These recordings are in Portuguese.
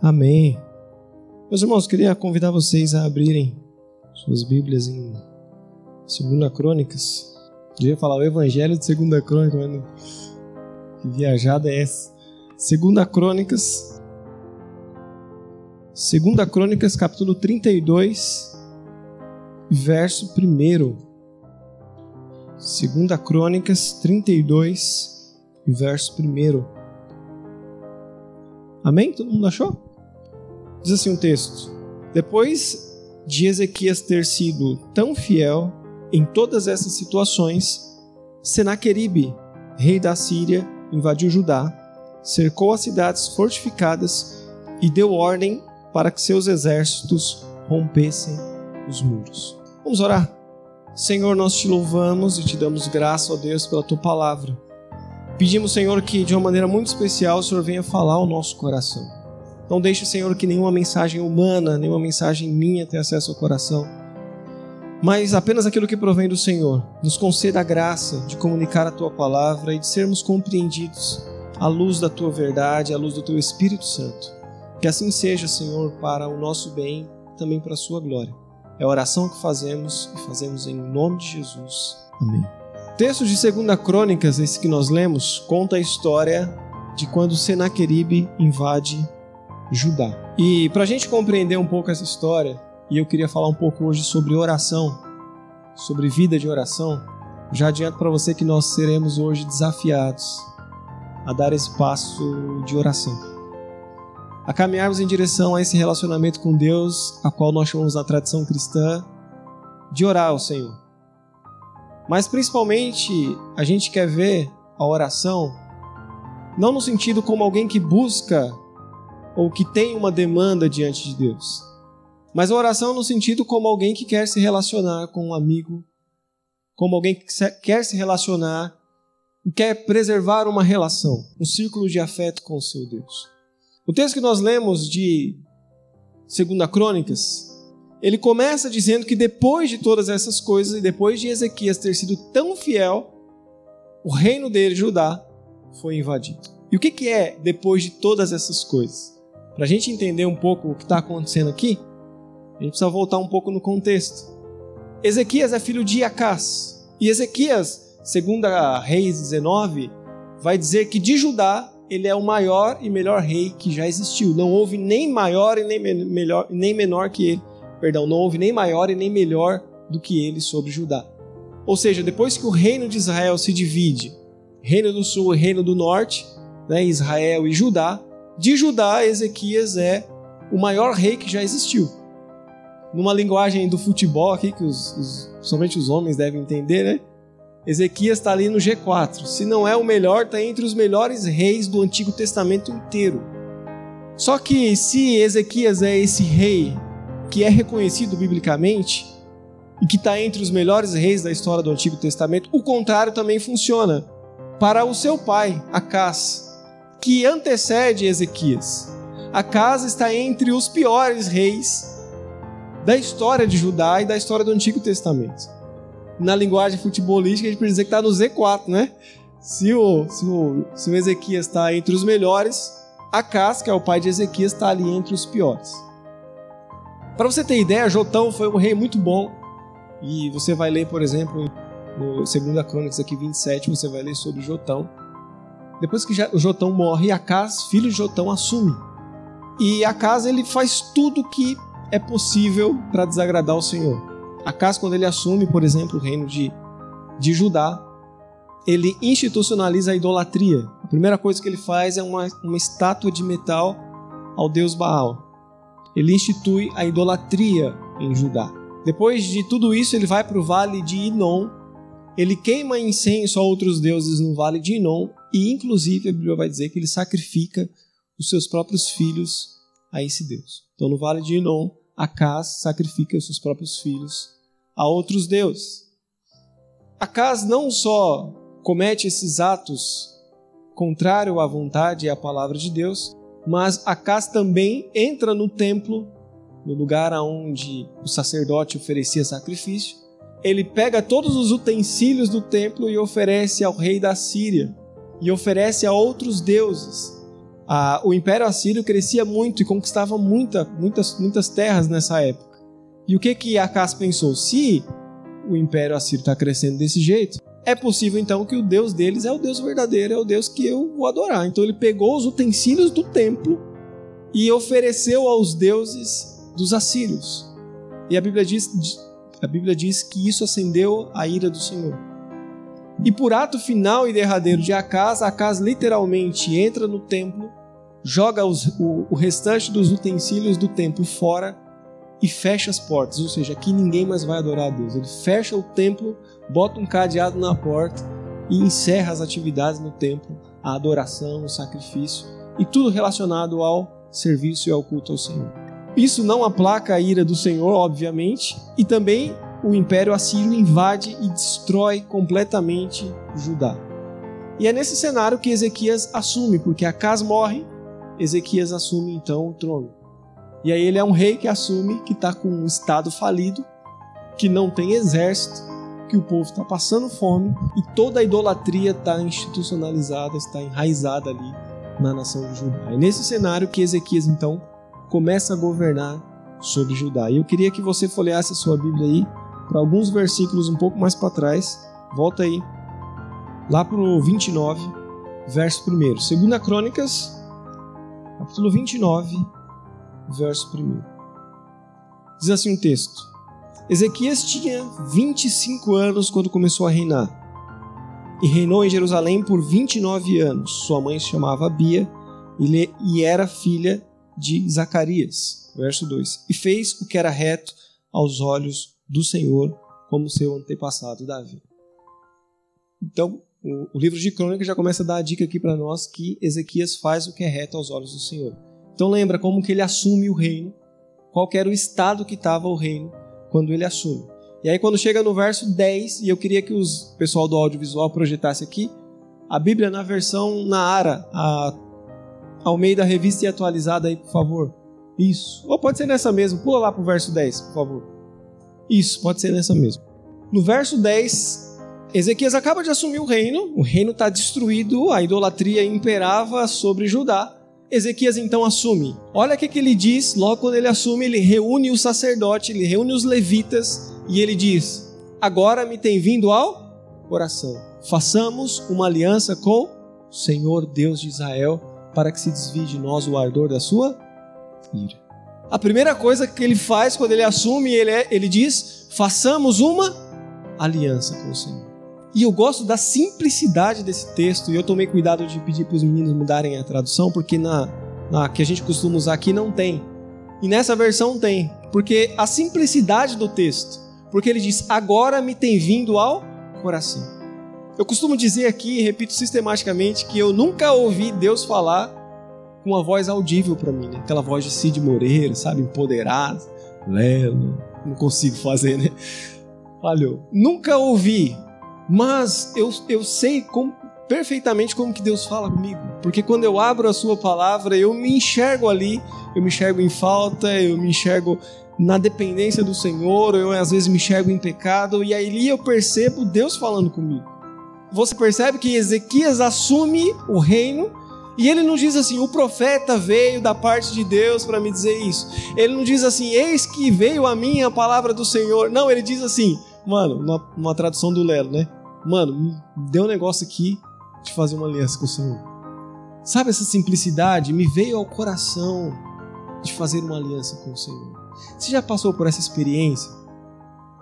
Amém. Meus irmãos, queria convidar vocês a abrirem suas Bíblias em 2 Crônicas. Eu ia falar o Evangelho de 2 Crônica, mas não... que viajada é essa? 2 Crônicas. 2 Crônicas, capítulo 32, verso 1. 2 Crônicas 32, verso 1. Amém? Todo mundo achou? Diz assim o um texto: Depois de Ezequias ter sido tão fiel em todas essas situações, Senaqueribe, rei da Síria, invadiu Judá, cercou as cidades fortificadas e deu ordem para que seus exércitos rompessem os muros. Vamos orar? Senhor, nós te louvamos e te damos graça, ó Deus, pela tua palavra. Pedimos, Senhor, que de uma maneira muito especial o Senhor venha falar ao nosso coração. Não deixe, Senhor, que nenhuma mensagem humana, nenhuma mensagem minha tenha acesso ao coração, mas apenas aquilo que provém do Senhor. Nos conceda a graça de comunicar a tua palavra e de sermos compreendidos à luz da tua verdade, à luz do teu Espírito Santo. Que assim seja, Senhor, para o nosso bem, também para a sua glória. É a oração que fazemos e fazemos em nome de Jesus. Amém. O texto de 2 Crônicas, esse que nós lemos, conta a história de quando Senaqueribe invade Judá. E para a gente compreender um pouco essa história, e eu queria falar um pouco hoje sobre oração, sobre vida de oração. Já adianto para você que nós seremos hoje desafiados a dar esse passo de oração. A caminharmos em direção a esse relacionamento com Deus, a qual nós chamamos na tradição cristã de orar ao Senhor. Mas principalmente a gente quer ver a oração não no sentido como alguém que busca ou que tem uma demanda diante de Deus, mas a oração no sentido como alguém que quer se relacionar com um amigo, como alguém que quer se relacionar quer preservar uma relação, um círculo de afeto com o seu Deus. O texto que nós lemos de 2 Crônicas, ele começa dizendo que depois de todas essas coisas e depois de Ezequias ter sido tão fiel, o reino dele, Judá, foi invadido. E o que é depois de todas essas coisas? Para a gente entender um pouco o que está acontecendo aqui, a gente precisa voltar um pouco no contexto. Ezequias é filho de Acás. E Ezequias, segundo a Reis 19, vai dizer que de Judá ele é o maior e melhor rei que já existiu. Não houve nem maior e nem, melhor, nem menor que ele. Perdão, não houve nem maior e nem melhor do que ele sobre Judá. Ou seja, depois que o reino de Israel se divide, reino do sul e reino do norte, né, Israel e Judá, de Judá Ezequias é o maior rei que já existiu numa linguagem do futebol aqui, que os, os, somente os homens devem entender, né? Ezequias está ali no G4. Se não é o melhor, está entre os melhores reis do Antigo Testamento inteiro. Só que se Ezequias é esse rei que é reconhecido biblicamente e que está entre os melhores reis da história do Antigo Testamento, o contrário também funciona para o seu pai, Acás, que antecede Ezequias. Acás está entre os piores reis da história de Judá e da história do Antigo Testamento. Na linguagem futebolística, a gente precisa dizer que está no Z4, né? Se o, se o, se o Ezequias está entre os melhores, Acas, que é o pai de Ezequias, está ali entre os piores. Para você ter ideia, Jotão foi um rei muito bom. E você vai ler, por exemplo, no 2 Crônicas aqui 27, você vai ler sobre Jotão. Depois que Jotão morre, Acas, filho de Jotão, assume. E Acas ele faz tudo que é possível para desagradar o Senhor. Acas, quando ele assume, por exemplo, o reino de, de Judá, ele institucionaliza a idolatria. A primeira coisa que ele faz é uma, uma estátua de metal ao deus Baal. Ele institui a idolatria em Judá. Depois de tudo isso, ele vai para o vale de Inon. Ele queima incenso a outros deuses no vale de Inon. E, inclusive, a Bíblia vai dizer que ele sacrifica os seus próprios filhos a esse Deus. Então, no vale de Inon, Acas sacrifica os seus próprios filhos a outros deuses. Acas não só comete esses atos contrário à vontade e à palavra de Deus, mas Acas também entra no templo, no lugar onde o sacerdote oferecia sacrifício. Ele pega todos os utensílios do templo e oferece ao rei da Síria, e oferece a outros deuses a, o Império Assírio crescia muito e conquistava muita, muitas, muitas terras nessa época. E o que que Acas pensou? Se o Império Assírio está crescendo desse jeito, é possível então que o Deus deles é o Deus verdadeiro, é o Deus que eu vou adorar. Então ele pegou os utensílios do templo e ofereceu aos deuses dos assírios. E a Bíblia diz, a Bíblia diz que isso acendeu a ira do Senhor. E por ato final e derradeiro de Acas, Acas literalmente entra no templo, joga os, o, o restante dos utensílios do templo fora e fecha as portas, ou seja, aqui ninguém mais vai adorar a Deus. Ele fecha o templo, bota um cadeado na porta e encerra as atividades no templo, a adoração, o sacrifício e tudo relacionado ao serviço e ao culto ao Senhor. Isso não aplaca a ira do Senhor, obviamente, e também o Império Assírio invade e destrói completamente Judá. E é nesse cenário que Ezequias assume, porque Acas morre, Ezequias assume então o trono. E aí ele é um rei que assume que está com um estado falido, que não tem exército, que o povo está passando fome e toda a idolatria está institucionalizada, está enraizada ali na nação de Judá. É nesse cenário que Ezequias então começa a governar sobre Judá. E eu queria que você folheasse a sua Bíblia aí para alguns versículos um pouco mais para trás. Volta aí, lá para o 29, verso 1. Segunda Crônicas, capítulo 29, verso 1. Diz assim o um texto. Ezequias tinha 25 anos quando começou a reinar. E reinou em Jerusalém por 29 anos. Sua mãe se chamava Bia e era filha de Zacarias, verso 2. E fez o que era reto aos olhos do Senhor, como seu antepassado Davi. Então, o, o livro de Crônicas já começa a dar a dica aqui para nós que Ezequias faz o que é reto aos olhos do Senhor. Então lembra como que ele assume o reino, qual era o estado que estava o reino quando ele assume. E aí quando chega no verso 10, e eu queria que o pessoal do audiovisual projetasse aqui, a Bíblia na versão na Ara, a ao meio da revista e atualizada aí, por favor. Isso. Ou pode ser nessa mesmo. Pula lá pro verso 10, por favor. Isso, pode ser nessa mesmo. No verso 10, Ezequias acaba de assumir o reino, o reino está destruído, a idolatria imperava sobre Judá. Ezequias então assume. Olha o que, que ele diz, logo quando ele assume, ele reúne o sacerdote, ele reúne os levitas e ele diz: Agora me tem vindo ao coração. Façamos uma aliança com o Senhor Deus de Israel para que se desvie de nós o ardor da sua ira. A primeira coisa que ele faz quando ele assume, ele, é, ele diz: façamos uma aliança com o Senhor. E eu gosto da simplicidade desse texto, e eu tomei cuidado de pedir para os meninos mudarem a tradução, porque na, na que a gente costuma usar aqui não tem. E nessa versão tem, porque a simplicidade do texto, porque ele diz: agora me tem vindo ao coração. Eu costumo dizer aqui, e repito sistematicamente, que eu nunca ouvi Deus falar com uma voz audível para mim, né? Aquela voz de Cid Moreira, sabe? Empoderado, lelo. Não consigo fazer, né? Falhou. Nunca ouvi, mas eu, eu sei com, perfeitamente como que Deus fala comigo. Porque quando eu abro a sua palavra, eu me enxergo ali, eu me enxergo em falta, eu me enxergo na dependência do Senhor, eu às vezes me enxergo em pecado, e aí eu percebo Deus falando comigo você percebe que Ezequias assume o reino e ele não diz assim, o profeta veio da parte de Deus para me dizer isso. Ele não diz assim, eis que veio a mim a palavra do Senhor. Não, ele diz assim, mano, uma, uma tradução do Lelo, né? Mano, deu um negócio aqui de fazer uma aliança com o Senhor. Sabe essa simplicidade? Me veio ao coração de fazer uma aliança com o Senhor. Você já passou por essa experiência?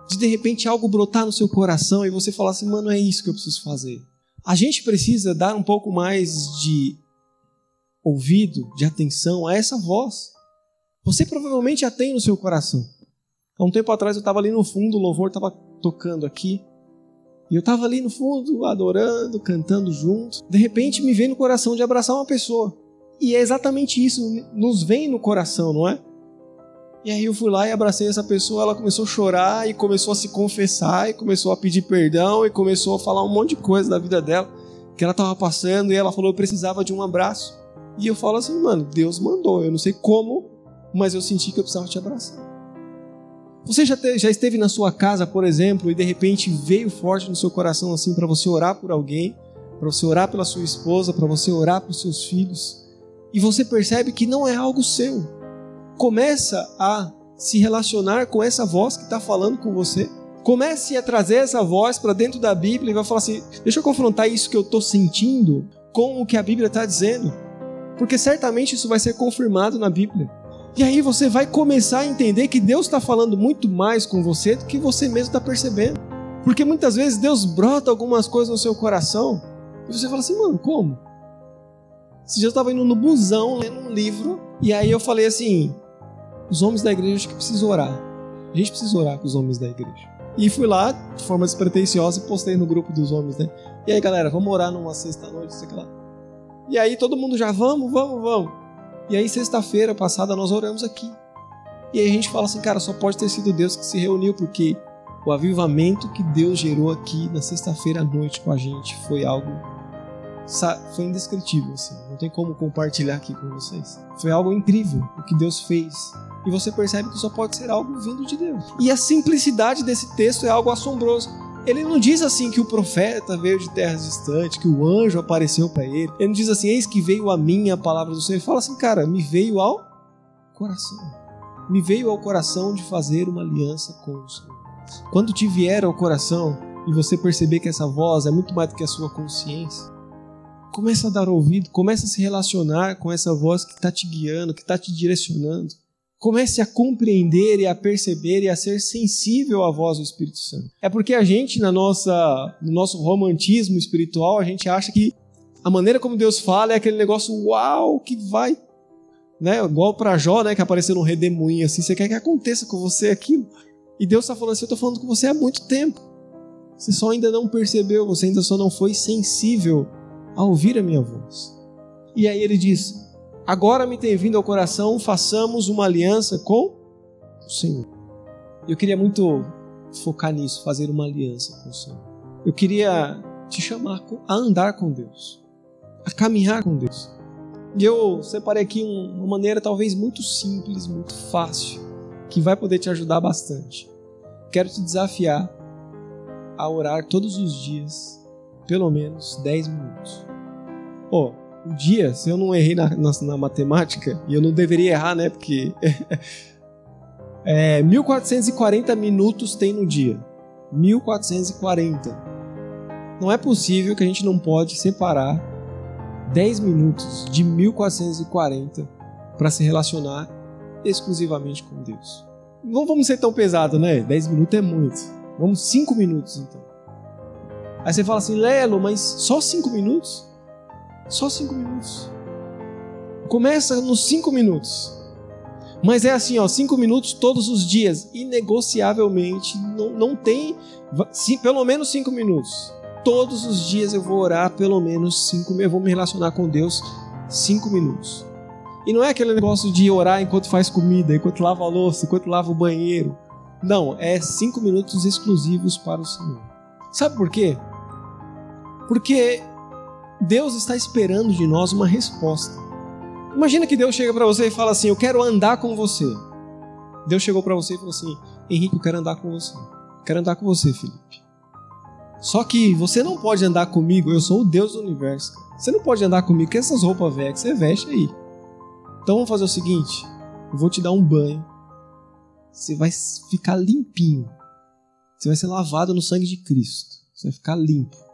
de de repente algo brotar no seu coração e você falar assim, mano, é isso que eu preciso fazer. A gente precisa dar um pouco mais de ouvido, de atenção a essa voz. Você provavelmente a tem no seu coração. Há um tempo atrás eu estava ali no fundo, o louvor estava tocando aqui. E eu estava ali no fundo, adorando, cantando junto. De repente me veio no coração de abraçar uma pessoa. E é exatamente isso, nos vem no coração, não é? E aí eu fui lá e abracei essa pessoa, ela começou a chorar e começou a se confessar e começou a pedir perdão e começou a falar um monte de coisa da vida dela que ela estava passando e ela falou eu precisava de um abraço. E eu falo assim, mano, Deus mandou, eu não sei como, mas eu senti que eu precisava te abraçar. Você já, te, já esteve na sua casa, por exemplo, e de repente veio forte no seu coração assim para você orar por alguém, para você orar pela sua esposa, para você orar pelos seus filhos, e você percebe que não é algo seu. Começa a se relacionar com essa voz que está falando com você. Comece a trazer essa voz para dentro da Bíblia e vai falar assim: deixa eu confrontar isso que eu estou sentindo com o que a Bíblia está dizendo. Porque certamente isso vai ser confirmado na Bíblia. E aí você vai começar a entender que Deus está falando muito mais com você do que você mesmo está percebendo. Porque muitas vezes Deus brota algumas coisas no seu coração e você fala assim, mano, como? Dia eu estava indo no busão lendo um livro e aí eu falei assim: os homens da igreja acho que precisam orar. A gente precisa orar com os homens da igreja. E fui lá, de forma despretensiosa, e postei no grupo dos homens, né? E aí, galera, vamos orar numa sexta-noite, sei lá. E aí todo mundo já, vamos, vamos, vamos. E aí, sexta-feira passada, nós oramos aqui. E aí a gente fala assim, cara, só pode ter sido Deus que se reuniu, porque o avivamento que Deus gerou aqui na sexta-feira à noite com a gente foi algo foi indescritível, assim. Não tem como compartilhar aqui com vocês. Foi algo incrível o que Deus fez. E você percebe que só pode ser algo vindo de Deus. E a simplicidade desse texto é algo assombroso. Ele não diz assim que o profeta veio de terras distantes, que o anjo apareceu para ele. Ele não diz assim, eis que veio a mim a palavra do Senhor. Ele fala assim, cara, me veio ao coração. Me veio ao coração de fazer uma aliança com o Senhor. Quando te vier ao coração e você perceber que essa voz é muito mais do que a sua consciência, começa a dar ouvido, começa a se relacionar com essa voz que está te guiando, que está te direcionando. Comece a compreender e a perceber e a ser sensível à voz do Espírito Santo. É porque a gente, na nossa, no nosso romantismo espiritual, a gente acha que a maneira como Deus fala é aquele negócio uau que vai, né? Igual para Jó, né? Que apareceu num redemoinho assim. Você quer que aconteça com você aquilo? E Deus está falando assim: eu estou falando com você há muito tempo. Você só ainda não percebeu, você ainda só não foi sensível a ouvir a minha voz. E aí ele diz: Agora me tem vindo ao coração, façamos uma aliança com o Senhor. Eu queria muito focar nisso, fazer uma aliança com o Senhor. Eu queria te chamar a andar com Deus, a caminhar com Deus. E eu separei aqui uma maneira talvez muito simples, muito fácil, que vai poder te ajudar bastante. Quero te desafiar a orar todos os dias, pelo menos 10 minutos. Pô, um dia, se eu não errei na, na, na matemática, e eu não deveria errar, né? Porque. é, 1440 minutos tem no dia. 1440. Não é possível que a gente não pode separar 10 minutos de 1440 para se relacionar exclusivamente com Deus. Não vamos ser tão pesado, né? 10 minutos é muito. Vamos 5 minutos então. Aí você fala assim, Lelo, mas só 5 minutos? Só cinco minutos. Começa nos cinco minutos. Mas é assim, ó, cinco minutos todos os dias, inegociavelmente. Não, não tem, sim, pelo menos cinco minutos. Todos os dias eu vou orar pelo menos cinco. Eu vou me relacionar com Deus cinco minutos. E não é aquele negócio de orar enquanto faz comida, enquanto lava a louça, enquanto lava o banheiro. Não, é cinco minutos exclusivos para o Senhor. Sabe por quê? Porque Deus está esperando de nós uma resposta. Imagina que Deus chega para você e fala assim: Eu quero andar com você. Deus chegou para você e falou assim: Henrique, eu quero andar com você. Eu quero andar com você, Felipe. Só que você não pode andar comigo, eu sou o Deus do universo. Você não pode andar comigo com essas roupas velhas que você veste aí. Então vamos fazer o seguinte: eu vou te dar um banho. Você vai ficar limpinho. Você vai ser lavado no sangue de Cristo. Você vai ficar limpo.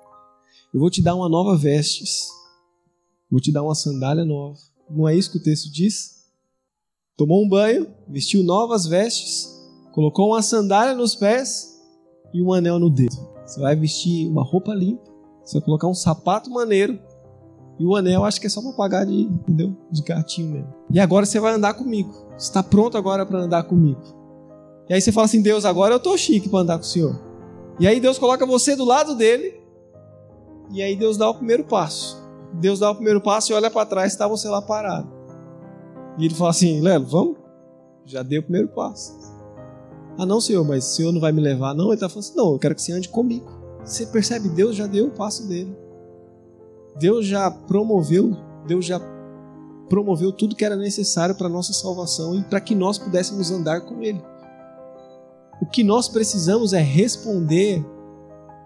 Eu vou te dar uma nova vestes. Vou te dar uma sandália nova. Não é isso que o texto diz? Tomou um banho, vestiu novas vestes, colocou uma sandália nos pés e um anel no dedo. Você vai vestir uma roupa limpa, você vai colocar um sapato maneiro e o anel acho que é só para pagar de, entendeu? De gatinho mesmo. E agora você vai andar comigo. Você está pronto agora para andar comigo. E aí você fala assim: Deus, agora eu tô chique para andar com o Senhor. E aí Deus coloca você do lado dele e aí Deus dá o primeiro passo. Deus dá o primeiro passo e olha para trás, está você lá parado. E ele fala assim: Lelo, vamos? Já dei o primeiro passo. Ah, não, senhor, mas o senhor não vai me levar, não? Ele está falando assim: não, eu quero que você ande comigo. Você percebe? Deus já deu o passo dele. Deus já promoveu, Deus já promoveu tudo que era necessário para nossa salvação e para que nós pudéssemos andar com Ele. O que nós precisamos é responder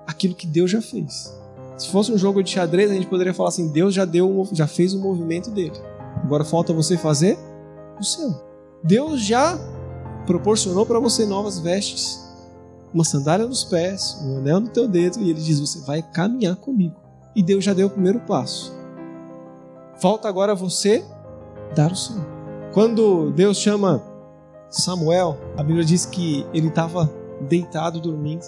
aquilo que Deus já fez. Se fosse um jogo de xadrez, a gente poderia falar assim: Deus já deu, já fez o movimento dele. Agora falta você fazer o seu. Deus já proporcionou para você novas vestes, uma sandália nos pés, um anel no teu dedo, e ele diz: Você vai caminhar comigo. E Deus já deu o primeiro passo. Falta agora você dar o seu. Quando Deus chama Samuel, a Bíblia diz que ele estava deitado dormindo.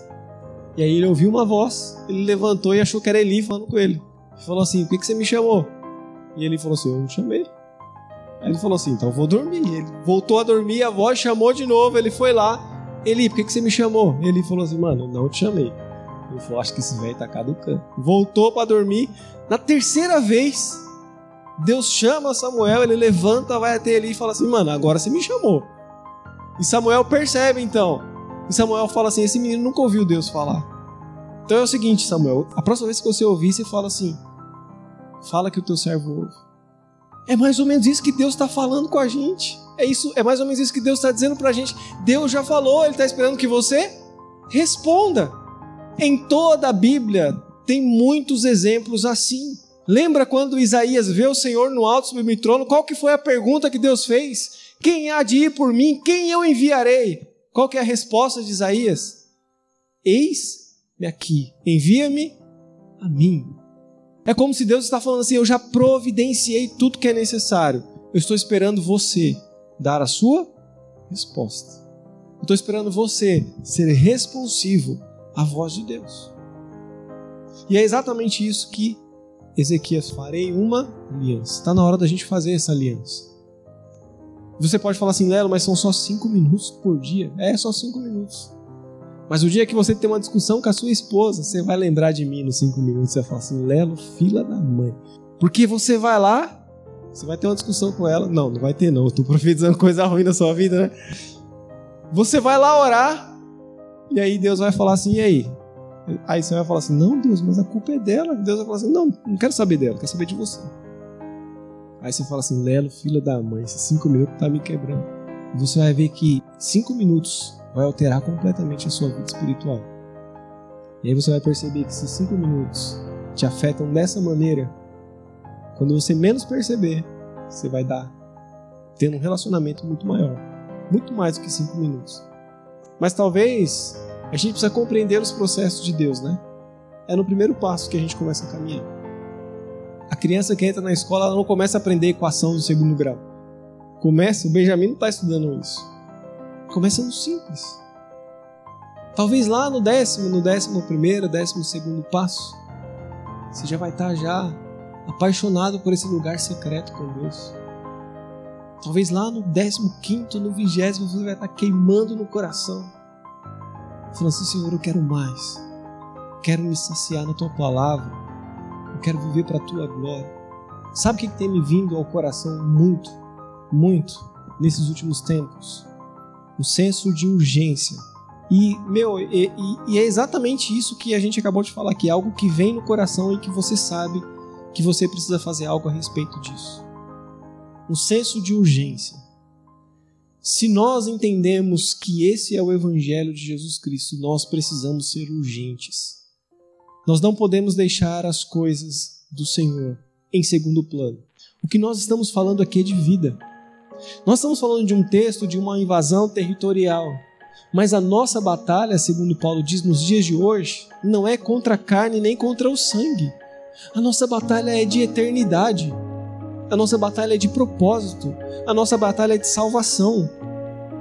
E aí ele ouviu uma voz, ele levantou e achou que era Eli falando com ele. Ele falou assim: Por que, que você me chamou? E ele falou assim: Eu não chamei. Aí ele falou assim: Então eu vou dormir. Ele voltou a dormir, a voz chamou de novo. Ele foi lá: Eli, por que, que você me chamou? Ele falou assim: Mano, não te chamei. Ele falou: Acho que esse velho tá caducando. Voltou para dormir. Na terceira vez, Deus chama Samuel. Ele levanta, vai até Eli e fala assim: Mano, agora você me chamou. E Samuel percebe então. E Samuel fala assim: Esse menino nunca ouviu Deus falar. Então é o seguinte, Samuel: a próxima vez que você ouvir, você fala assim: Fala que o teu servo ouve. É mais ou menos isso que Deus está falando com a gente. É isso, é mais ou menos isso que Deus está dizendo para a gente. Deus já falou, Ele está esperando que você responda. Em toda a Bíblia tem muitos exemplos assim. Lembra quando Isaías vê o Senhor no alto sobre o trono? Qual que foi a pergunta que Deus fez? Quem há de ir por mim? Quem eu enviarei? Qual é a resposta de Isaías? Eis-me aqui, envia-me a mim. É como se Deus está falando assim: eu já providenciei tudo que é necessário. Eu estou esperando você dar a sua resposta. Eu estou esperando você ser responsivo à voz de Deus. E é exatamente isso que Ezequias farei uma aliança. Está na hora da gente fazer essa aliança. Você pode falar assim, Lelo, mas são só cinco minutos por dia. É só cinco minutos. Mas o dia que você tem uma discussão com a sua esposa, você vai lembrar de mim nos cinco minutos. Você vai falar assim, Lelo, fila da mãe. Porque você vai lá, você vai ter uma discussão com ela. Não, não vai ter não. Eu tô profetizando coisa ruim na sua vida, né? Você vai lá orar, e aí Deus vai falar assim, e aí? Aí você vai falar assim, não, Deus, mas a culpa é dela. Deus vai falar assim, não, não quero saber dela, quero saber de você. Aí você fala assim, Lelo, filha da mãe, esses cinco minutos tá me quebrando. Você vai ver que cinco minutos vai alterar completamente a sua vida espiritual. E aí você vai perceber que esses cinco minutos te afetam dessa maneira. Quando você menos perceber, você vai dar tendo um relacionamento muito maior, muito mais do que cinco minutos. Mas talvez a gente precisa compreender os processos de Deus, né? É no primeiro passo que a gente começa a caminhar. A criança que entra na escola ela não começa a aprender equação do segundo grau. Começa, o Benjamin não está estudando isso Começa no simples. Talvez lá no décimo, no décimo primeiro, décimo segundo passo, você já vai estar já apaixonado por esse lugar secreto com Deus. Talvez lá no décimo quinto, no vigésimo, você vai estar queimando no coração. Falando assim, Senhor, eu quero mais. Quero me saciar na Tua palavra. Eu quero viver para a Tua glória. Sabe o que tem me vindo ao coração muito, muito, nesses últimos tempos? o senso de urgência. E, meu, e, e, é exatamente isso que a gente acabou de falar aqui, algo que vem no coração e que você sabe que você precisa fazer algo a respeito disso. Um senso de urgência. Se nós entendemos que esse é o Evangelho de Jesus Cristo, nós precisamos ser urgentes. Nós não podemos deixar as coisas do Senhor em segundo plano. O que nós estamos falando aqui é de vida. Nós estamos falando de um texto de uma invasão territorial, mas a nossa batalha, segundo Paulo diz nos dias de hoje, não é contra a carne nem contra o sangue. A nossa batalha é de eternidade. A nossa batalha é de propósito. A nossa batalha é de salvação.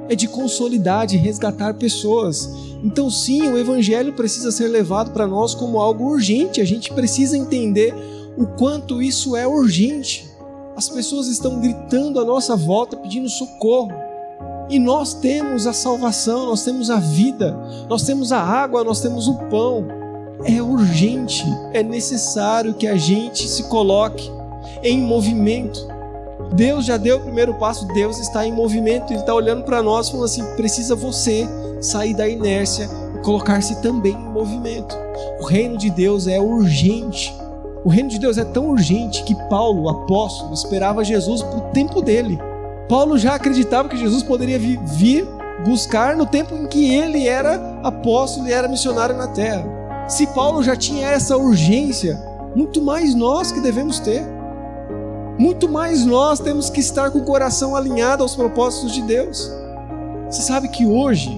É de consolidar, de resgatar pessoas. Então, sim, o Evangelho precisa ser levado para nós como algo urgente. A gente precisa entender o quanto isso é urgente. As pessoas estão gritando à nossa volta pedindo socorro. E nós temos a salvação, nós temos a vida, nós temos a água, nós temos o pão. É urgente, é necessário que a gente se coloque em movimento. Deus já deu o primeiro passo, Deus está em movimento, Ele está olhando para nós falando assim: precisa você sair da inércia e colocar-se também em movimento. O reino de Deus é urgente. O reino de Deus é tão urgente que Paulo, o apóstolo, esperava Jesus para o tempo dele. Paulo já acreditava que Jesus poderia vir buscar no tempo em que ele era apóstolo e era missionário na terra. Se Paulo já tinha essa urgência, muito mais nós que devemos ter. Muito mais nós temos que estar com o coração alinhado aos propósitos de Deus. Você sabe que hoje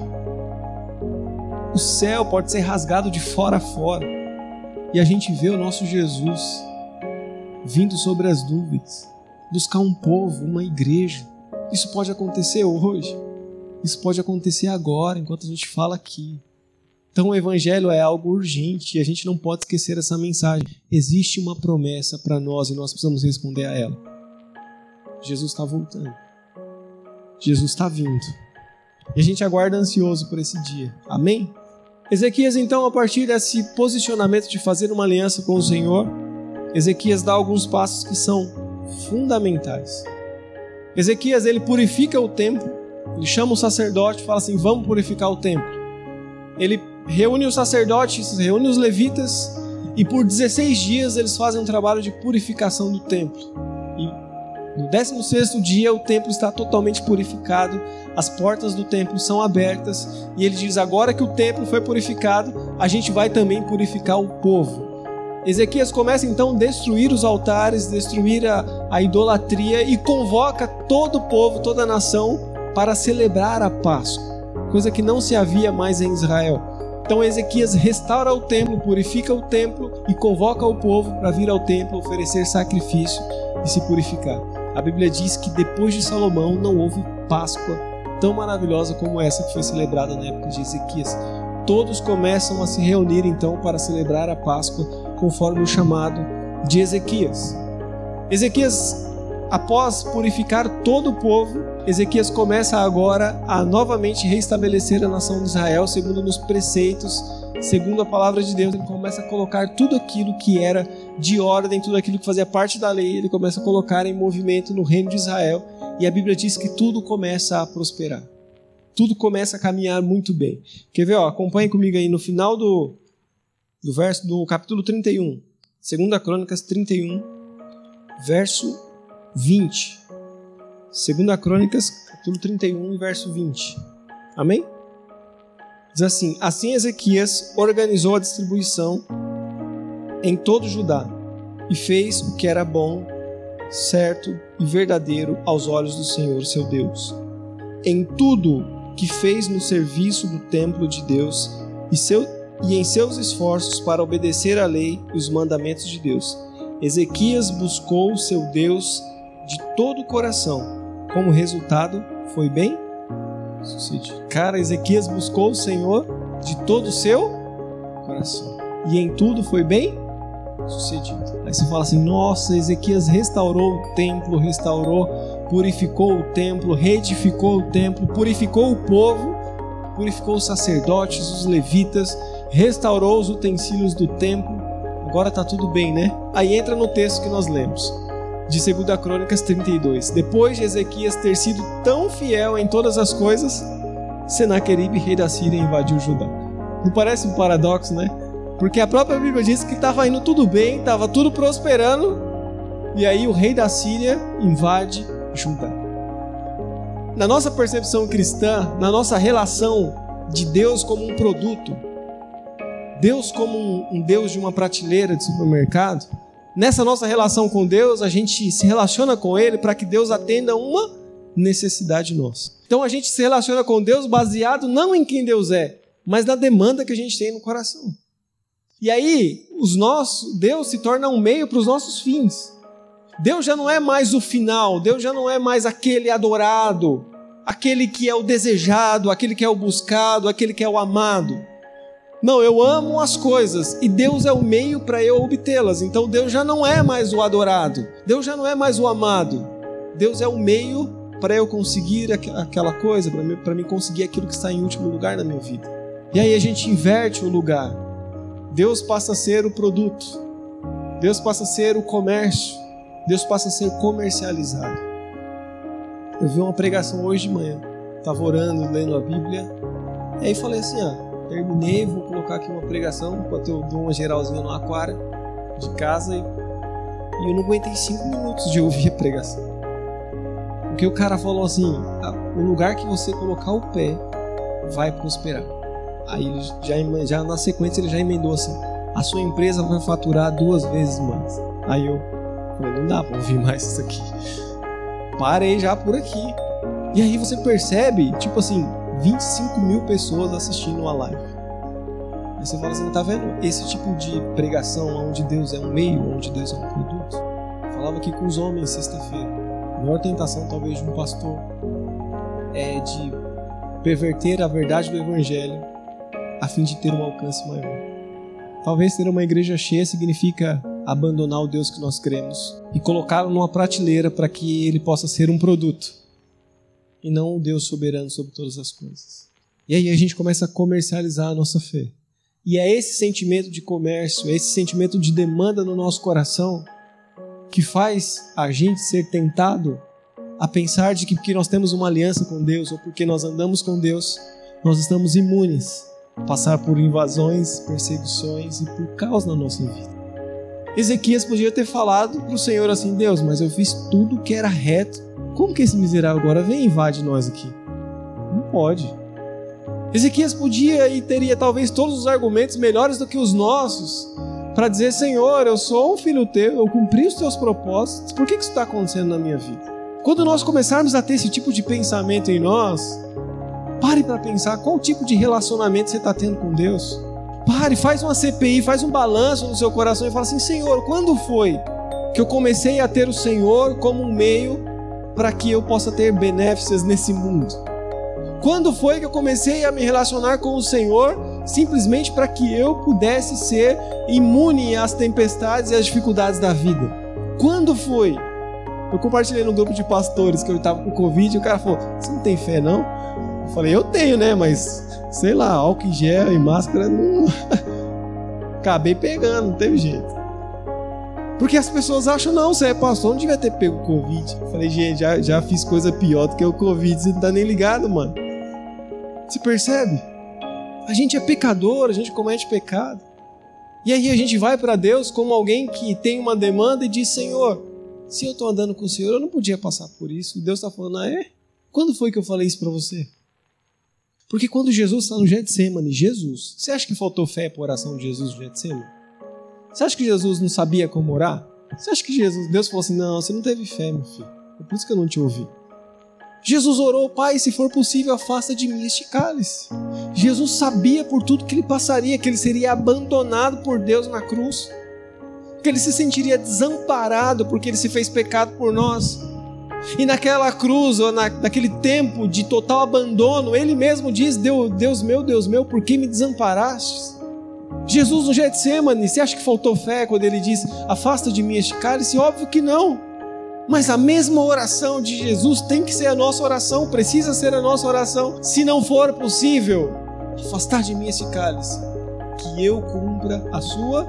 o céu pode ser rasgado de fora a fora e a gente vê o nosso Jesus vindo sobre as dúvidas, buscar um povo, uma igreja. Isso pode acontecer hoje. Isso pode acontecer agora, enquanto a gente fala aqui. Então o evangelho é algo urgente e a gente não pode esquecer essa mensagem. Existe uma promessa para nós e nós precisamos responder a ela. Jesus está voltando. Jesus está vindo. E a gente aguarda ansioso por esse dia. Amém? Ezequias, então, a partir desse posicionamento de fazer uma aliança com o Senhor, Ezequias dá alguns passos que são fundamentais. Ezequias, ele purifica o templo, ele chama o sacerdote e fala assim: vamos purificar o templo. Ele reúne os sacerdotes, reúne os levitas, e por 16 dias eles fazem um trabalho de purificação do templo. E no 16 dia o templo está totalmente purificado, as portas do templo são abertas, e ele diz: agora que o templo foi purificado, a gente vai também purificar o povo. Ezequias começa então a destruir os altares, destruir a, a idolatria e convoca todo o povo, toda a nação para celebrar a Páscoa, coisa que não se havia mais em Israel. Então Ezequias restaura o templo, purifica o templo e convoca o povo para vir ao templo oferecer sacrifício e se purificar. A Bíblia diz que depois de Salomão não houve Páscoa tão maravilhosa como essa que foi celebrada na época de Ezequias. Todos começam a se reunir então para celebrar a Páscoa conforme o chamado de Ezequias. Ezequias Após purificar todo o povo, Ezequias começa agora a novamente restabelecer a nação de Israel segundo os preceitos, segundo a palavra de Deus. Ele começa a colocar tudo aquilo que era de ordem, tudo aquilo que fazia parte da lei, ele começa a colocar em movimento no reino de Israel. E a Bíblia diz que tudo começa a prosperar. Tudo começa a caminhar muito bem. Quer ver? Ó, acompanhe comigo aí no final do, do verso do capítulo 31, 2 Crônicas 31, verso 20. Segunda Crônicas, capítulo 31, verso 20. Amém? Diz assim: Assim Ezequias organizou a distribuição em todo Judá e fez o que era bom, certo e verdadeiro aos olhos do Senhor, seu Deus. Em tudo que fez no serviço do templo de Deus e, seu, e em seus esforços para obedecer à lei e os mandamentos de Deus, Ezequias buscou seu Deus de todo o coração. Como resultado, foi bem sucedido. Cara, Ezequias buscou o Senhor de todo o seu coração. E em tudo foi bem sucedido. Aí você fala assim: nossa, Ezequias restaurou o templo, restaurou, purificou o templo, reedificou o templo, purificou o povo, purificou os sacerdotes, os levitas, restaurou os utensílios do templo. Agora está tudo bem, né? Aí entra no texto que nós lemos de 2 Crônicas 32. Depois de Ezequias ter sido tão fiel em todas as coisas, Senaqueribe, rei da Síria, invadiu Judá. Não parece um paradoxo, né? Porque a própria Bíblia diz que estava indo tudo bem, estava tudo prosperando, e aí o rei da Síria invade Judá. Na nossa percepção cristã, na nossa relação de Deus como um produto, Deus como um, um Deus de uma prateleira de supermercado, nessa nossa relação com Deus, a gente se relaciona com Ele para que Deus atenda uma necessidade nossa. Então a gente se relaciona com Deus baseado não em quem Deus é, mas na demanda que a gente tem no coração. E aí, os nossos, Deus se torna um meio para os nossos fins. Deus já não é mais o final, Deus já não é mais aquele adorado, aquele que é o desejado, aquele que é o buscado, aquele que é o amado. Não, eu amo as coisas e Deus é o meio para eu obtê-las. Então Deus já não é mais o adorado, Deus já não é mais o amado. Deus é o meio para eu conseguir aquela coisa, para mim conseguir aquilo que está em último lugar na minha vida. E aí a gente inverte o lugar. Deus passa a ser o produto. Deus passa a ser o comércio. Deus passa a ser comercializado. Eu vi uma pregação hoje de manhã. Estava orando, lendo a Bíblia. E aí falei assim: ah, terminei, vou colocar aqui uma pregação, enquanto eu dou uma geralzinha no aquário de casa e, e eu não aguentei cinco minutos de ouvir a pregação. Porque o cara falou assim: o lugar que você colocar o pé vai prosperar. Aí já, já na sequência ele já emendou assim: a sua empresa vai faturar duas vezes mais. Aí eu Falei, não dá pra ouvir mais isso aqui. Parei já por aqui. E aí você percebe, tipo assim, 25 mil pessoas assistindo uma live. Aí você fala assim, tá vendo esse tipo de pregação onde Deus é um meio, onde Deus é um produto? Eu falava aqui com os homens sexta-feira. A maior tentação talvez de um pastor é de perverter a verdade do evangelho a fim de ter um alcance maior. Talvez ter uma igreja cheia significa abandonar o Deus que nós cremos e colocá-lo numa prateleira para que ele possa ser um produto e não o Deus soberano sobre todas as coisas. E aí a gente começa a comercializar a nossa fé. E é esse sentimento de comércio, é esse sentimento de demanda no nosso coração que faz a gente ser tentado a pensar de que porque nós temos uma aliança com Deus ou porque nós andamos com Deus, nós estamos imunes a passar por invasões, perseguições e por caos na nossa vida. Ezequias podia ter falado para o Senhor assim: Deus, mas eu fiz tudo que era reto. Como que esse miserável agora vem e invade nós aqui? Não pode. Ezequias podia e teria talvez todos os argumentos melhores do que os nossos para dizer: Senhor, eu sou um filho teu, eu cumpri os teus propósitos, por que isso está acontecendo na minha vida? Quando nós começarmos a ter esse tipo de pensamento em nós, pare para pensar qual tipo de relacionamento você está tendo com Deus. Pare, faz uma CPI, faz um balanço no seu coração e fala assim: Senhor, quando foi que eu comecei a ter o Senhor como um meio para que eu possa ter benéficos nesse mundo? Quando foi que eu comecei a me relacionar com o Senhor simplesmente para que eu pudesse ser imune às tempestades e às dificuldades da vida? Quando foi? Eu compartilhei no grupo de pastores que eu estava com Covid e o cara falou: Você não tem fé, não? Eu falei: Eu tenho, né? Mas sei lá, álcool em gel e máscara não. Acabei pegando, não teve jeito. Porque as pessoas acham, não, você é pastor, não devia ter pego Covid. Eu falei, gente, já, já fiz coisa pior do que o Covid, você não tá nem ligado, mano. Você percebe? A gente é pecador, a gente comete pecado. E aí a gente vai para Deus como alguém que tem uma demanda e diz: Senhor, se eu estou andando com o Senhor, eu não podia passar por isso. E Deus está falando: Ah, é? Quando foi que eu falei isso para você? Porque quando Jesus está no Getsemane, Jesus, você acha que faltou fé para a oração de Jesus no Getsemane? Você acha que Jesus não sabia como orar? Você acha que Jesus, Deus falou assim: Não, você não teve fé, meu filho. É por isso que eu não te ouvi. Jesus orou, Pai, se for possível, afasta de mim este cálice. Jesus sabia por tudo que ele passaria, que ele seria abandonado por Deus na cruz, que ele se sentiria desamparado porque ele se fez pecado por nós. E naquela cruz, ou na, naquele tempo de total abandono, ele mesmo diz: Deus meu, Deus meu, por que me desamparaste? Jesus no Getsemane, você acha que faltou fé quando ele diz: Afasta de mim este cálice? Óbvio que não. Mas a mesma oração de Jesus tem que ser a nossa oração, precisa ser a nossa oração. Se não for possível, afastar de mim esse cálice, que eu cumpra a sua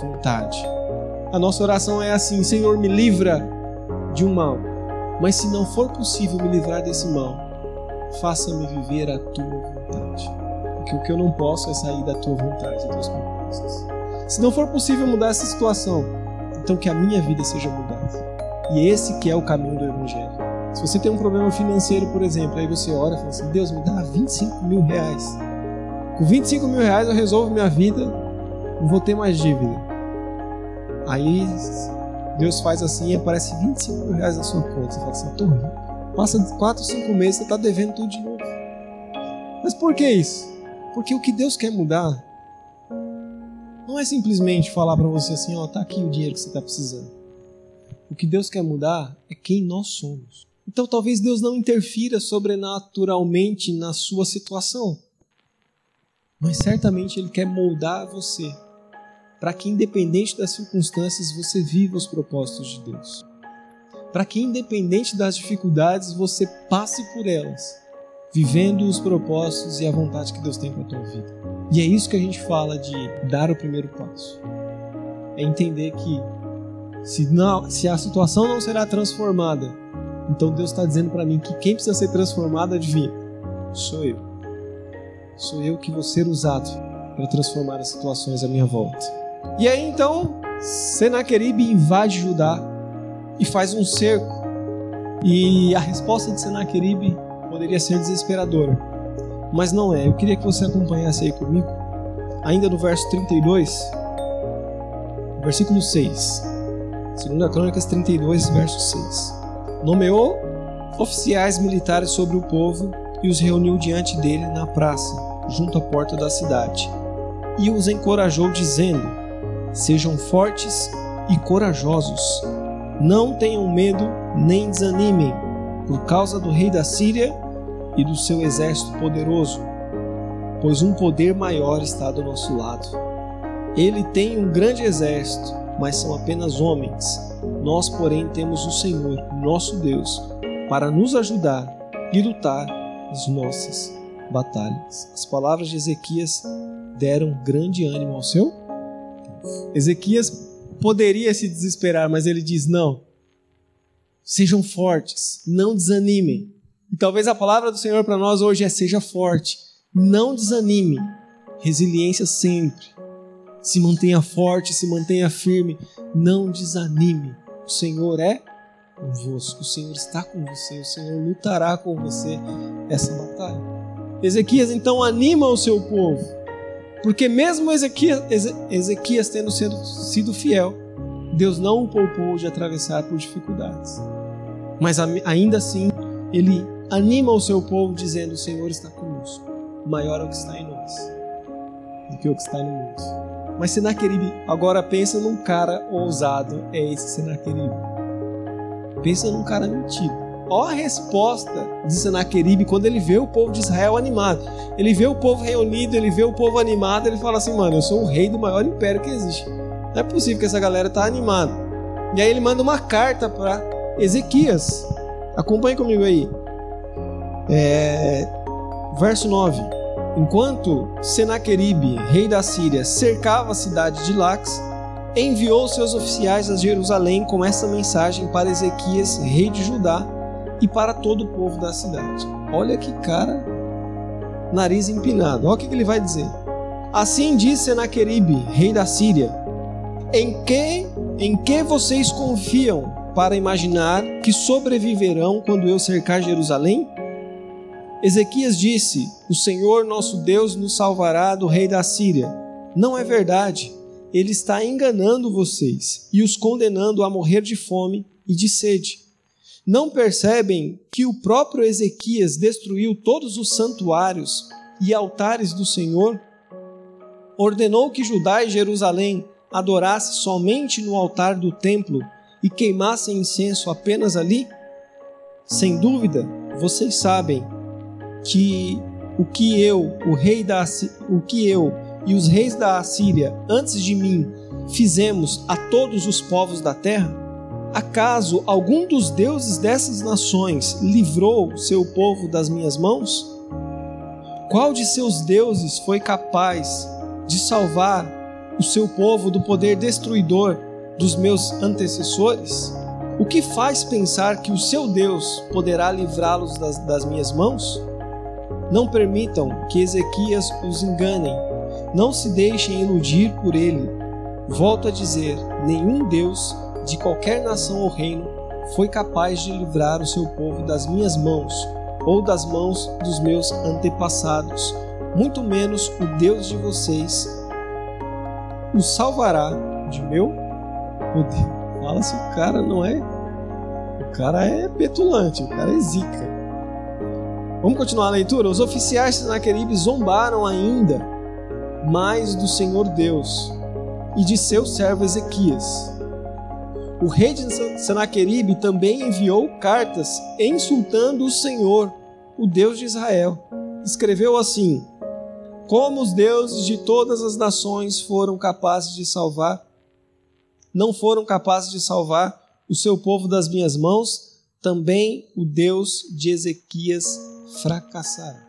vontade. A nossa oração é assim: Senhor, me livra de um mal. Mas se não for possível me livrar desse mal, faça-me viver a tua vontade. Porque o que eu não posso é sair da tua vontade, das tuas propostas. Se não for possível mudar essa situação, então que a minha vida seja mudada. E esse que é o caminho do Evangelho. Se você tem um problema financeiro, por exemplo, aí você ora e fala assim: Deus, me dá 25 mil reais. Com 25 mil reais eu resolvo minha vida, não vou ter mais dívida. Aí Deus faz assim e aparece 25 mil reais na sua conta. Você fala assim: tô rico. Passa 4, 5 meses você está devendo tudo de novo. Mas por que isso? Porque o que Deus quer mudar não é simplesmente falar para você assim: ó, tá aqui o dinheiro que você está precisando. O que Deus quer mudar é quem nós somos. Então talvez Deus não interfira sobrenaturalmente na sua situação, mas certamente Ele quer moldar você para que, independente das circunstâncias, você viva os propósitos de Deus. Para que, independente das dificuldades, você passe por elas, vivendo os propósitos e a vontade que Deus tem para a tua vida. E é isso que a gente fala de dar o primeiro passo. É entender que se, não, se a situação não será transformada, então Deus está dizendo para mim que quem precisa ser transformado, adivinha? Sou eu. Sou eu que vou ser usado para transformar as situações à minha volta. E aí então, Senaqueribe invade Judá e faz um cerco. E a resposta de Senaqueribe poderia ser desesperadora, mas não é. Eu queria que você acompanhasse aí comigo, ainda no verso 32, versículo 6. Se 2 Crônicas 32, verso 6. Nomeou oficiais militares sobre o povo e os reuniu diante dele na praça, junto à porta da cidade. E os encorajou, dizendo: Sejam fortes e corajosos. Não tenham medo nem desanimem, por causa do rei da Síria e do seu exército poderoso, pois um poder maior está do nosso lado. Ele tem um grande exército, mas são apenas homens. Nós, porém, temos o Senhor, nosso Deus, para nos ajudar e lutar as nossas batalhas. As palavras de Ezequias deram grande ânimo ao seu. Ezequias poderia se desesperar, mas ele diz: não. Sejam fortes, não desanimem. E talvez a palavra do Senhor para nós hoje é: seja forte, não desanime. Resiliência sempre. Se mantenha forte, se mantenha firme, não desanime. O Senhor é convosco, o Senhor está com você, o Senhor lutará com você essa batalha. Ezequias então anima o seu povo porque mesmo Ezequias, Ezequias tendo sido, sido fiel, Deus não o poupou de atravessar por dificuldades. Mas ainda assim, ele anima o seu povo dizendo: O Senhor está conosco. Maior é o que está em nós do que o que está no mundo. Mas Senaqueribe agora pensa num cara ousado, é esse Senaqueribe. Pensa num cara mentido. Olha a resposta de Senaqueribe quando ele vê o povo de Israel animado. Ele vê o povo reunido, ele vê o povo animado, ele fala assim: mano, eu sou o rei do maior império que existe. Não é possível que essa galera tá animada. E aí ele manda uma carta para Ezequias. Acompanhe comigo aí. É... Verso 9. Enquanto Senaqueribe, rei da Síria, cercava a cidade de Lax, enviou seus oficiais a Jerusalém com essa mensagem para Ezequias, rei de Judá, e para todo o povo da cidade. Olha que cara, nariz empinado. Olha o que ele vai dizer. Assim disse Senaqueribe, rei da Síria: Em que, em que vocês confiam para imaginar que sobreviverão quando eu cercar Jerusalém? Ezequias disse: O Senhor nosso Deus nos salvará do rei da Síria. Não é verdade. Ele está enganando vocês e os condenando a morrer de fome e de sede não percebem que o próprio Ezequias destruiu todos os santuários e altares do Senhor? Ordenou que Judá e Jerusalém adorasse somente no altar do templo e queimassem incenso apenas ali? Sem dúvida, vocês sabem que o que eu, o rei da o que eu e os reis da Assíria antes de mim fizemos a todos os povos da terra? Acaso algum dos deuses dessas nações livrou seu povo das minhas mãos? Qual de seus deuses foi capaz de salvar o seu povo do poder destruidor dos meus antecessores? O que faz pensar que o seu Deus poderá livrá-los das, das minhas mãos? Não permitam que Ezequias os enganem, não se deixem iludir por ele. Volto a dizer: nenhum Deus de qualquer nação ou reino foi capaz de livrar o seu povo das minhas mãos ou das mãos dos meus antepassados, muito menos o Deus de vocês o salvará de meu poder. Fala se o cara não é. O cara é petulante, o cara é zica. Vamos continuar a leitura? Os oficiais de Senaqueribe zombaram ainda mais do Senhor Deus e de seu servo Ezequias o rei de Senaqueribe também enviou cartas insultando o Senhor, o Deus de Israel. Escreveu assim: Como os deuses de todas as nações foram capazes de salvar, não foram capazes de salvar o seu povo das minhas mãos, também o Deus de Ezequias fracassará.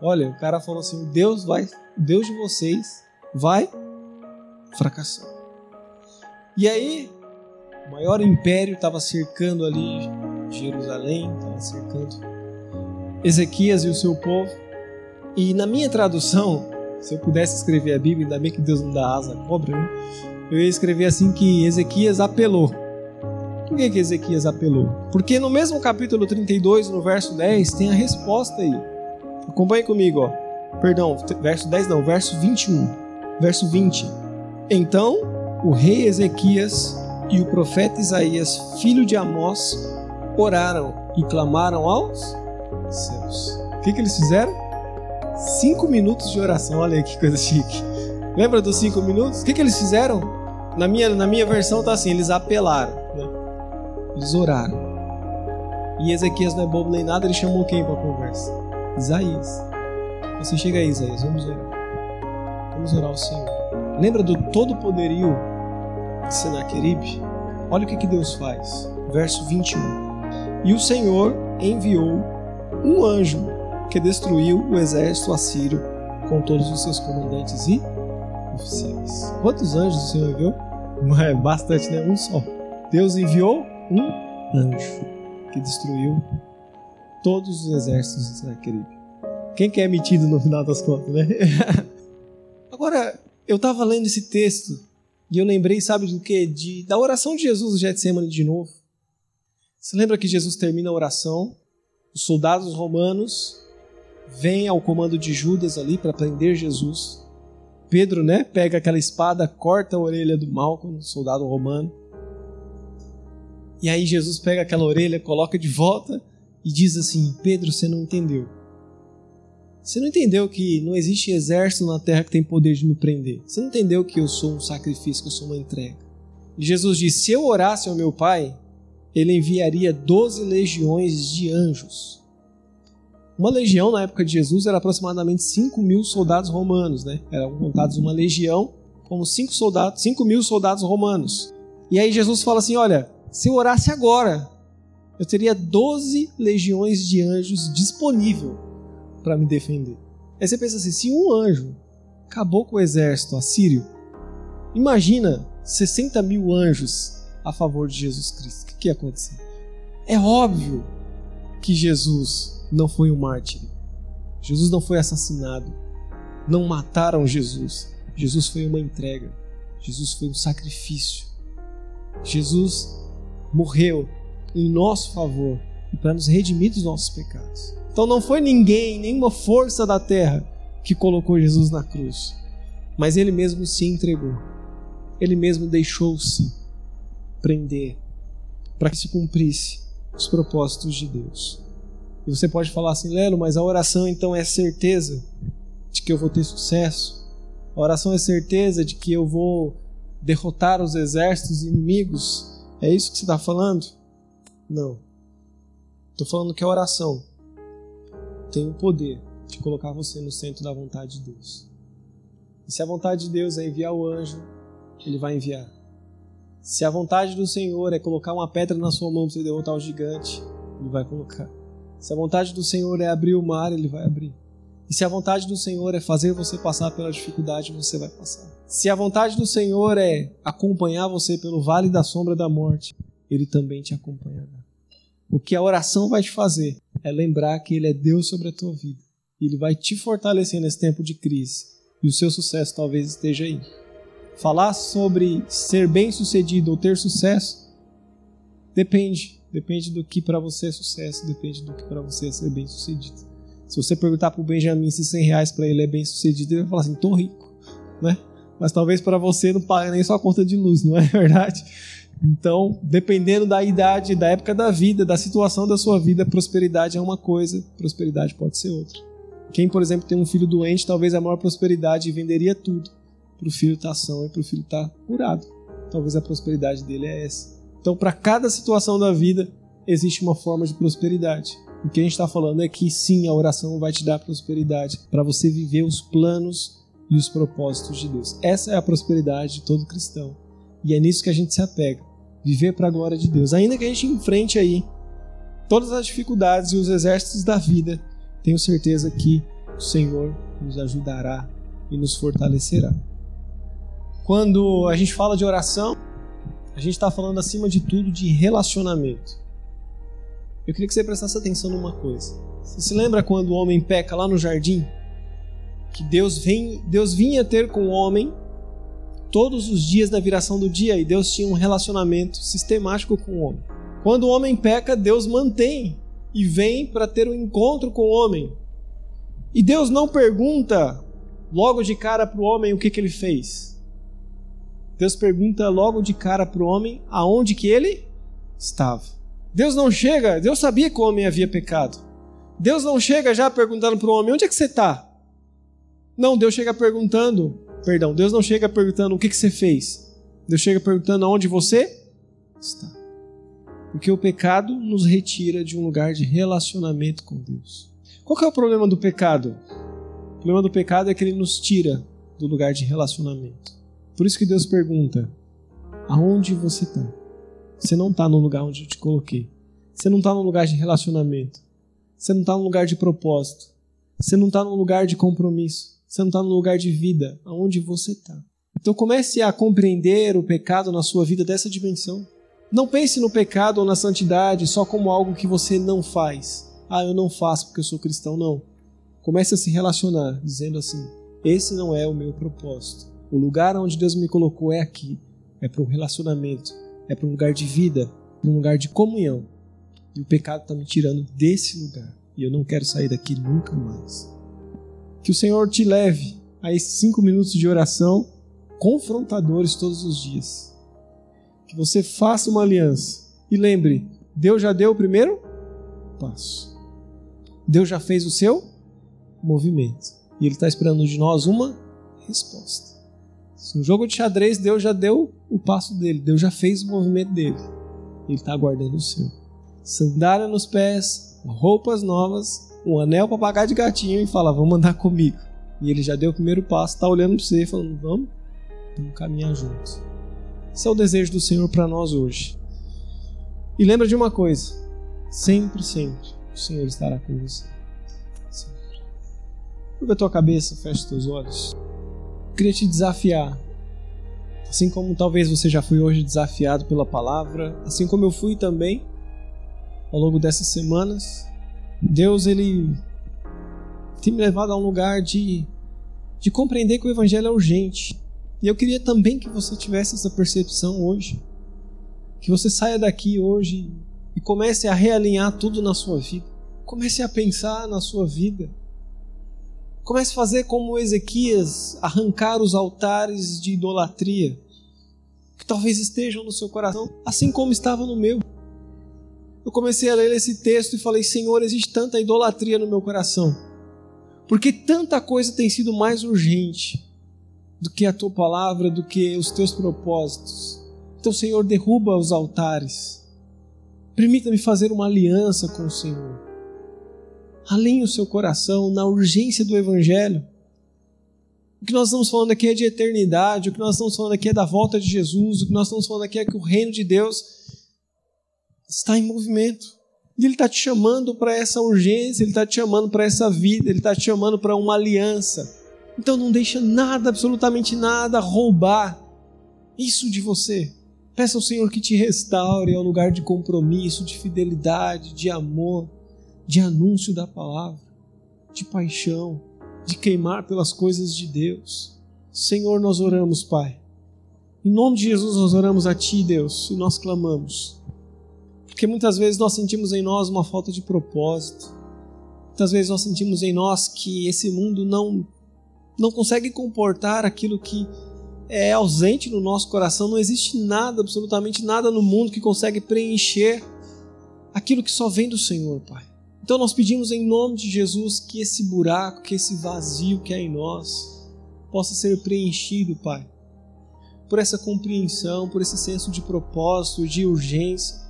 Olha, o cara falou assim: Deus vai, Deus de vocês vai fracassar. E aí, o maior império estava cercando ali Jerusalém, estava cercando Ezequias e o seu povo. E na minha tradução, se eu pudesse escrever a Bíblia, ainda bem que Deus não dá asa à cobra, né? eu ia escrever assim que Ezequias apelou. Por que, que Ezequias apelou? Porque no mesmo capítulo 32, no verso 10, tem a resposta aí. Acompanhe comigo, ó. Perdão, verso 10 não, verso 21. Verso 20. Então o rei Ezequias e o profeta Isaías, filho de Amós, oraram e clamaram aos céus. O que, que eles fizeram? Cinco minutos de oração. Olha aí que coisa chique. Lembra dos cinco minutos? O que, que eles fizeram? Na minha, na minha versão tá assim: eles apelaram. Né? Eles oraram. E Ezequias não é bobo nem nada, ele chamou quem para conversa? Isaías. Você chega aí, Isaías, vamos orar. Vamos orar ao Senhor. Lembra do todo poderio de Senaqueribe? Olha o que, que Deus faz. Verso 21. E o Senhor enviou um anjo que destruiu o exército assírio com todos os seus comandantes e oficiais. Quantos anjos o Senhor enviou? É bastante, né? Um só. Deus enviou um anjo que destruiu todos os exércitos de Senaqueribe. Quem que é metido no final das contas, né? Agora, eu estava lendo esse texto e eu lembrei, sabe do que? De, da oração de Jesus no Getsemane de novo. Você lembra que Jesus termina a oração, os soldados romanos vêm ao comando de Judas ali para prender Jesus. Pedro, né, pega aquela espada, corta a orelha do Malco, soldado romano. E aí Jesus pega aquela orelha, coloca de volta e diz assim: Pedro, você não entendeu. Você não entendeu que não existe exército na terra que tem poder de me prender. Você não entendeu que eu sou um sacrifício, que eu sou uma entrega. E Jesus disse: Se eu orasse ao meu Pai, ele enviaria doze legiões de anjos. Uma legião na época de Jesus era aproximadamente 5 mil soldados romanos, né? Eram contados uma legião como 5 soldados, 5 mil soldados romanos. E aí Jesus fala assim: olha, se eu orasse agora, eu teria 12 legiões de anjos disponível para me defender. Aí você pensa assim: se um anjo acabou com o exército assírio, imagina 60 mil anjos a favor de Jesus Cristo. O que ia acontecer? É óbvio que Jesus não foi um mártir. Jesus não foi assassinado. Não mataram Jesus. Jesus foi uma entrega. Jesus foi um sacrifício. Jesus morreu em nosso favor e para nos redimir dos nossos pecados. Então não foi ninguém, nenhuma força da terra que colocou Jesus na cruz, mas ele mesmo se entregou. Ele mesmo deixou-se prender para que se cumprisse os propósitos de Deus. E você pode falar assim, Lelo, mas a oração então é certeza de que eu vou ter sucesso. A oração é certeza de que eu vou derrotar os exércitos inimigos é isso que você está falando? Não. Estou falando que a oração tem o poder de colocar você no centro da vontade de Deus. E se a vontade de Deus é enviar o anjo, ele vai enviar. Se a vontade do Senhor é colocar uma pedra na sua mão para você derrotar o gigante, ele vai colocar. Se a vontade do Senhor é abrir o mar, ele vai abrir. E se a vontade do Senhor é fazer você passar pela dificuldade, você vai passar. Se a vontade do Senhor é acompanhar você pelo vale da sombra da morte, Ele também te acompanhará. O que a oração vai te fazer é lembrar que Ele é Deus sobre a tua vida. Ele vai te fortalecer nesse tempo de crise. E o seu sucesso talvez esteja aí. Falar sobre ser bem sucedido ou ter sucesso depende. Depende do que para você é sucesso, depende do que para você é ser bem sucedido. Se você perguntar para o Benjamin se 100 reais para ele é bem sucedido, ele vai falar assim: tô rico, né? Mas talvez para você não pague nem sua conta de luz, não é verdade? Então, dependendo da idade, da época da vida, da situação da sua vida, prosperidade é uma coisa, prosperidade pode ser outra. Quem, por exemplo, tem um filho doente, talvez a maior prosperidade venderia tudo para o filho estar tá são e para o filho estar tá curado. Talvez a prosperidade dele é essa. Então, para cada situação da vida, existe uma forma de prosperidade. O que a gente está falando é que sim, a oração vai te dar prosperidade para você viver os planos e os propósitos de Deus. Essa é a prosperidade de todo cristão. E é nisso que a gente se apega. Viver para a glória de Deus. Ainda que a gente enfrente aí todas as dificuldades e os exércitos da vida, tenho certeza que o Senhor nos ajudará e nos fortalecerá. Quando a gente fala de oração, a gente está falando acima de tudo de relacionamento. Eu queria que você prestasse atenção numa coisa. Você se lembra quando o homem peca lá no jardim? Que Deus, vem, Deus vinha ter com o homem todos os dias da viração do dia e Deus tinha um relacionamento sistemático com o homem. Quando o homem peca, Deus mantém e vem para ter um encontro com o homem. E Deus não pergunta logo de cara para o homem o que, que ele fez. Deus pergunta logo de cara para o homem aonde que ele estava. Deus não chega, Deus sabia que o homem havia pecado. Deus não chega já perguntando para o homem onde é que você está. Não, Deus chega perguntando, perdão, Deus não chega perguntando o que, que você fez. Deus chega perguntando aonde você está. Porque o pecado nos retira de um lugar de relacionamento com Deus. Qual é o problema do pecado? O problema do pecado é que ele nos tira do lugar de relacionamento. Por isso que Deus pergunta: aonde você está? Você não está no lugar onde eu te coloquei. Você não está no lugar de relacionamento. Você não está no lugar de propósito. Você não está no lugar de compromisso. Você não está no lugar de vida. Aonde você está? Então comece a compreender o pecado na sua vida dessa dimensão. Não pense no pecado ou na santidade só como algo que você não faz. Ah, eu não faço porque eu sou cristão. Não. Comece a se relacionar, dizendo assim: esse não é o meu propósito. O lugar onde Deus me colocou é aqui. É para um relacionamento. É para um lugar de vida. Para um lugar de comunhão. E o pecado está me tirando desse lugar. E eu não quero sair daqui nunca mais. Que o Senhor te leve a esses cinco minutos de oração confrontadores todos os dias. Que você faça uma aliança. E lembre, Deus já deu o primeiro passo. Deus já fez o seu movimento. E Ele está esperando de nós uma resposta. No jogo de xadrez, Deus já deu o passo dele, Deus já fez o movimento dele. Ele está aguardando o seu. Sandália nos pés, roupas novas, um anel para pagar de gatinho e fala: Vamos andar comigo. E ele já deu o primeiro passo, está olhando para você falando: Vamos, vamos caminhar juntos. Esse é o desejo do Senhor para nós hoje. E lembra de uma coisa: sempre, sempre, o Senhor estará com você. Sempre. A tua cabeça, fecha os teus olhos queria te desafiar. Assim como talvez você já foi hoje desafiado pela palavra, assim como eu fui também ao longo dessas semanas, Deus ele tem me levado a um lugar de, de compreender que o evangelho é urgente. E eu queria também que você tivesse essa percepção hoje. Que você saia daqui hoje e comece a realinhar tudo na sua vida. Comece a pensar na sua vida. Comece a fazer como Ezequias, arrancar os altares de idolatria que talvez estejam no seu coração, assim como estava no meu. Eu comecei a ler esse texto e falei: Senhor, existe tanta idolatria no meu coração, porque tanta coisa tem sido mais urgente do que a tua palavra, do que os teus propósitos. Então, Senhor, derruba os altares. Permita-me fazer uma aliança com o Senhor alinhe o seu coração na urgência do Evangelho. O que nós estamos falando aqui é de eternidade, o que nós estamos falando aqui é da volta de Jesus, o que nós estamos falando aqui é que o reino de Deus está em movimento. E Ele está te chamando para essa urgência, Ele está te chamando para essa vida, Ele está te chamando para uma aliança. Então não deixa nada, absolutamente nada, roubar isso de você. Peça ao Senhor que te restaure ao lugar de compromisso, de fidelidade, de amor de anúncio da palavra, de paixão, de queimar pelas coisas de Deus. Senhor, nós oramos, Pai. Em nome de Jesus, nós oramos a Ti, Deus, e nós clamamos. Porque muitas vezes nós sentimos em nós uma falta de propósito. Muitas vezes nós sentimos em nós que esse mundo não, não consegue comportar aquilo que é ausente no nosso coração. Não existe nada, absolutamente nada no mundo que consegue preencher aquilo que só vem do Senhor, Pai. Então nós pedimos em nome de Jesus que esse buraco, que esse vazio que há em nós possa ser preenchido, Pai. Por essa compreensão, por esse senso de propósito, de urgência,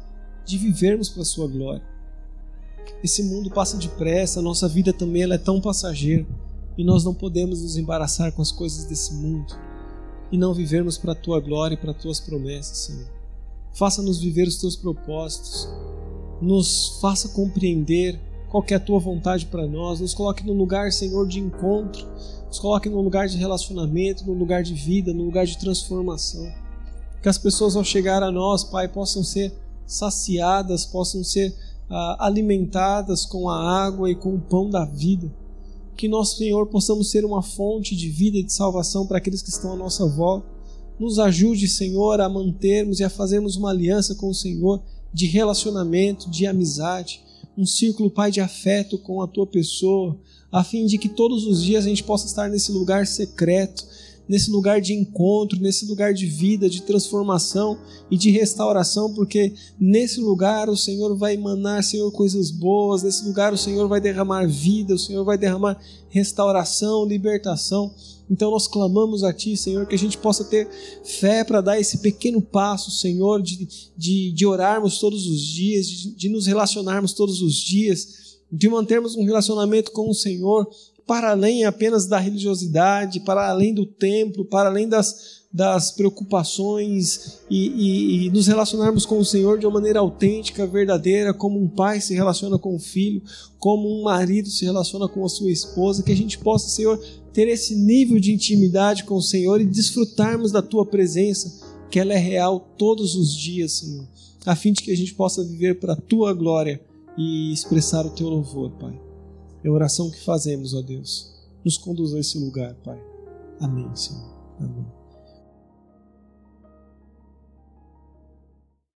de vivermos para a Sua glória. Esse mundo passa depressa, a nossa vida também ela é tão passageira e nós não podemos nos embaraçar com as coisas desse mundo e não vivermos para a Tua glória e para as Tuas promessas, Senhor. Faça-nos viver os Teus propósitos, nos faça compreender qual é a tua vontade para nós, nos coloque num lugar, Senhor, de encontro, nos coloque num lugar de relacionamento, num lugar de vida, num lugar de transformação. Que as pessoas ao chegar a nós, Pai, possam ser saciadas, possam ser ah, alimentadas com a água e com o pão da vida. Que nós, Senhor, possamos ser uma fonte de vida e de salvação para aqueles que estão à nossa volta. Nos ajude, Senhor, a mantermos e a fazermos uma aliança com o Senhor de relacionamento, de amizade, um círculo, Pai, de afeto com a tua pessoa, a fim de que todos os dias a gente possa estar nesse lugar secreto, nesse lugar de encontro, nesse lugar de vida, de transformação e de restauração, porque nesse lugar o Senhor vai emanar, Senhor, coisas boas, nesse lugar o Senhor vai derramar vida, o Senhor vai derramar restauração, libertação. Então nós clamamos a Ti, Senhor, que a gente possa ter fé para dar esse pequeno passo, Senhor, de, de, de orarmos todos os dias, de, de nos relacionarmos todos os dias, de mantermos um relacionamento com o Senhor para além apenas da religiosidade, para além do templo, para além das, das preocupações e, e, e, nos relacionarmos com o Senhor de uma maneira autêntica, verdadeira, como um pai se relaciona com o filho, como um marido se relaciona com a sua esposa, que a gente possa, Senhor, ter esse nível de intimidade com o Senhor e desfrutarmos da tua presença, que ela é real todos os dias, Senhor, a fim de que a gente possa viver para a tua glória e expressar o teu louvor, Pai. É a oração que fazemos, ó Deus. Nos conduz a esse lugar, Pai. Amém, Senhor. Amém.